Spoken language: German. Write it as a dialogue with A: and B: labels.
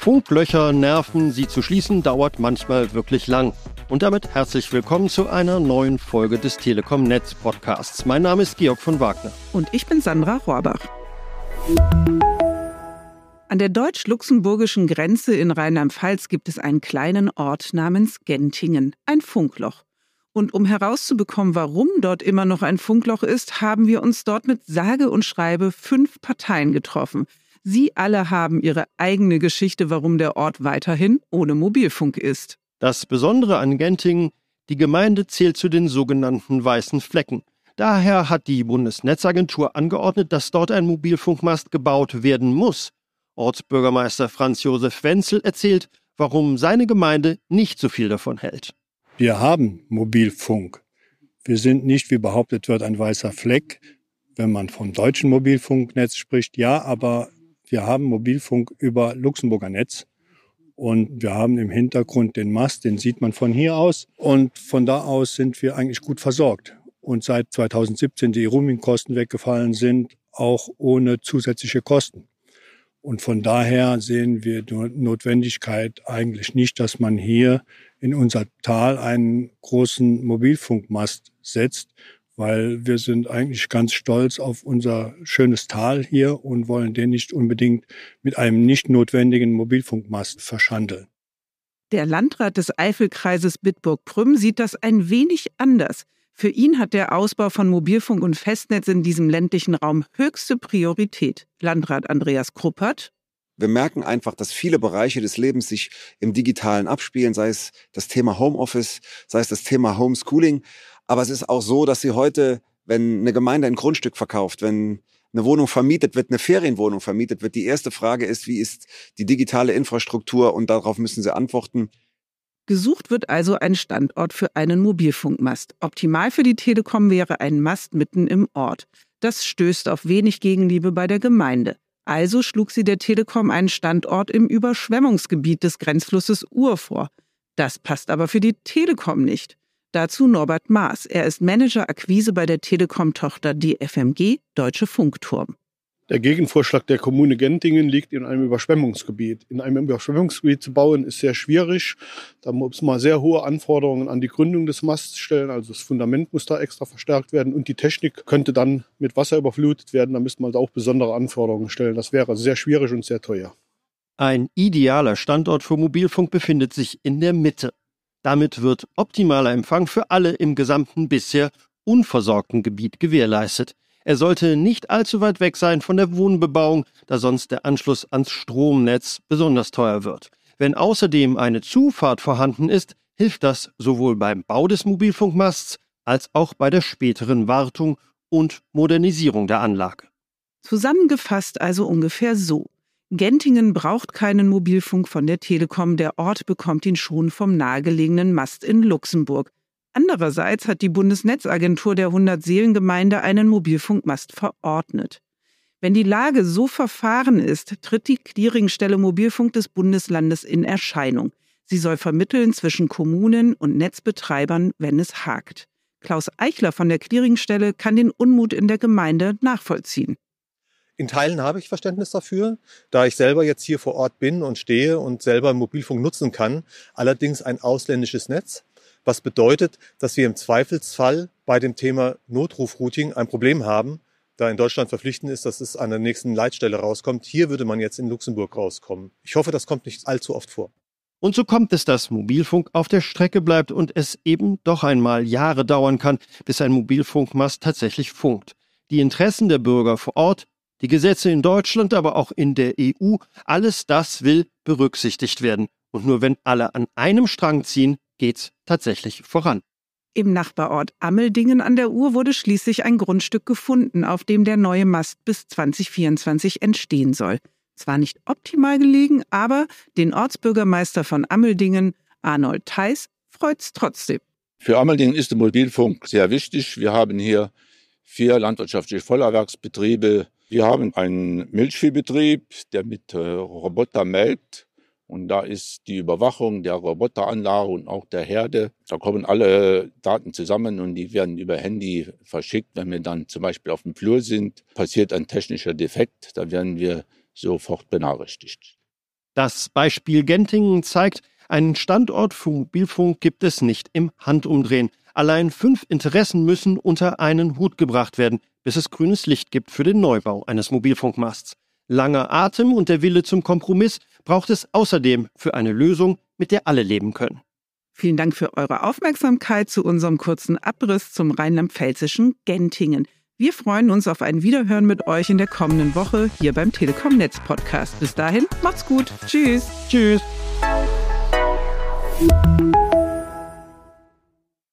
A: Funklöcher nerven, sie zu schließen dauert manchmal wirklich lang. Und damit herzlich willkommen zu einer neuen Folge des Telekom Netz Podcasts. Mein Name ist Georg von Wagner.
B: Und ich bin Sandra Rohrbach. An der deutsch-luxemburgischen Grenze in Rheinland-Pfalz gibt es einen kleinen Ort namens Gentingen, ein Funkloch. Und um herauszubekommen, warum dort immer noch ein Funkloch ist, haben wir uns dort mit sage und schreibe fünf Parteien getroffen. Sie alle haben ihre eigene Geschichte, warum der Ort weiterhin ohne Mobilfunk ist.
A: Das Besondere an Gentingen, die Gemeinde zählt zu den sogenannten weißen Flecken. Daher hat die Bundesnetzagentur angeordnet, dass dort ein Mobilfunkmast gebaut werden muss. Ortsbürgermeister Franz Josef Wenzel erzählt, warum seine Gemeinde nicht so viel davon hält.
C: Wir haben Mobilfunk. Wir sind nicht, wie behauptet wird, ein weißer Fleck. Wenn man vom deutschen Mobilfunknetz spricht, ja, aber wir haben Mobilfunk über Luxemburger Netz. Und wir haben im Hintergrund den Mast, den sieht man von hier aus. Und von da aus sind wir eigentlich gut versorgt. Und seit 2017 die Roaming-Kosten weggefallen sind, auch ohne zusätzliche Kosten. Und von daher sehen wir die Notwendigkeit eigentlich nicht, dass man hier in unser Tal einen großen Mobilfunkmast setzt, weil wir sind eigentlich ganz stolz auf unser schönes Tal hier und wollen den nicht unbedingt mit einem nicht notwendigen Mobilfunkmast verschandeln.
B: Der Landrat des Eifelkreises Bitburg-Prüm sieht das ein wenig anders. Für ihn hat der Ausbau von Mobilfunk und Festnetz in diesem ländlichen Raum höchste Priorität. Landrat Andreas Kruppert.
D: Wir merken einfach, dass viele Bereiche des Lebens sich im Digitalen abspielen, sei es das Thema Homeoffice, sei es das Thema Homeschooling. Aber es ist auch so, dass sie heute, wenn eine Gemeinde ein Grundstück verkauft, wenn eine Wohnung vermietet wird, eine Ferienwohnung vermietet wird, die erste Frage ist, wie ist die digitale Infrastruktur und darauf müssen sie antworten.
B: Gesucht wird also ein Standort für einen Mobilfunkmast. Optimal für die Telekom wäre ein Mast mitten im Ort. Das stößt auf wenig Gegenliebe bei der Gemeinde. Also schlug sie der Telekom einen Standort im Überschwemmungsgebiet des Grenzflusses Ur vor. Das passt aber für die Telekom nicht. Dazu Norbert Maas. Er ist Manager Akquise bei der Telekom-Tochter DFMG, Deutsche Funkturm.
E: Der Gegenvorschlag der Kommune Gentingen liegt in einem Überschwemmungsgebiet. In einem Überschwemmungsgebiet zu bauen ist sehr schwierig. Da muss man sehr hohe Anforderungen an die Gründung des Masts stellen. Also das Fundament muss da extra verstärkt werden und die Technik könnte dann mit Wasser überflutet werden. Da müsste man auch besondere Anforderungen stellen. Das wäre sehr schwierig und sehr teuer.
A: Ein idealer Standort für Mobilfunk befindet sich in der Mitte. Damit wird optimaler Empfang für alle im gesamten bisher unversorgten Gebiet gewährleistet. Er sollte nicht allzu weit weg sein von der Wohnbebauung, da sonst der Anschluss ans Stromnetz besonders teuer wird. Wenn außerdem eine Zufahrt vorhanden ist, hilft das sowohl beim Bau des Mobilfunkmasts als auch bei der späteren Wartung und Modernisierung der Anlage.
B: Zusammengefasst also ungefähr so. Gentingen braucht keinen Mobilfunk von der Telekom, der Ort bekommt ihn schon vom nahegelegenen Mast in Luxemburg. Andererseits hat die Bundesnetzagentur der 100-Seelen-Gemeinde einen Mobilfunkmast verordnet. Wenn die Lage so verfahren ist, tritt die Clearingstelle Mobilfunk des Bundeslandes in Erscheinung. Sie soll vermitteln zwischen Kommunen und Netzbetreibern, wenn es hakt. Klaus Eichler von der Clearingstelle kann den Unmut in der Gemeinde nachvollziehen.
F: In Teilen habe ich Verständnis dafür, da ich selber jetzt hier vor Ort bin und stehe und selber Mobilfunk nutzen kann. Allerdings ein ausländisches Netz, was bedeutet, dass wir im Zweifelsfall bei dem Thema Notrufrouting ein Problem haben, da in Deutschland verpflichtend ist, dass es an der nächsten Leitstelle rauskommt. Hier würde man jetzt in Luxemburg rauskommen. Ich hoffe, das kommt nicht allzu oft vor.
A: Und so kommt es, dass Mobilfunk auf der Strecke bleibt und es eben doch einmal Jahre dauern kann, bis ein Mobilfunkmast tatsächlich funkt. Die Interessen der Bürger vor Ort die Gesetze in Deutschland, aber auch in der EU, alles das will berücksichtigt werden. Und nur wenn alle an einem Strang ziehen, geht's tatsächlich voran.
B: Im Nachbarort Ammeldingen an der Uhr wurde schließlich ein Grundstück gefunden, auf dem der neue Mast bis 2024 entstehen soll. Zwar nicht optimal gelegen, aber den Ortsbürgermeister von Ammeldingen, Arnold Theis, freut's trotzdem.
G: Für Ammeldingen ist der Mobilfunk sehr wichtig. Wir haben hier vier landwirtschaftliche Vollerwerksbetriebe, wir haben einen Milchviehbetrieb, der mit äh, Roboter melkt. Und da ist die Überwachung der Roboteranlage und auch der Herde. Da kommen alle Daten zusammen und die werden über Handy verschickt. Wenn wir dann zum Beispiel auf dem Flur sind, passiert ein technischer Defekt, da werden wir sofort benachrichtigt.
A: Das Beispiel Gentingen zeigt, einen Standort für Mobilfunk gibt es nicht im Handumdrehen. Allein fünf Interessen müssen unter einen Hut gebracht werden, bis es grünes Licht gibt für den Neubau eines Mobilfunkmasts. Langer Atem und der Wille zum Kompromiss braucht es außerdem für eine Lösung, mit der alle leben können.
B: Vielen Dank für eure Aufmerksamkeit zu unserem kurzen Abriss zum rheinland-pfälzischen Gentingen. Wir freuen uns auf ein Wiederhören mit euch in der kommenden Woche hier beim Telekom Netz Podcast. Bis dahin, macht's gut. Tschüss.
A: Tschüss.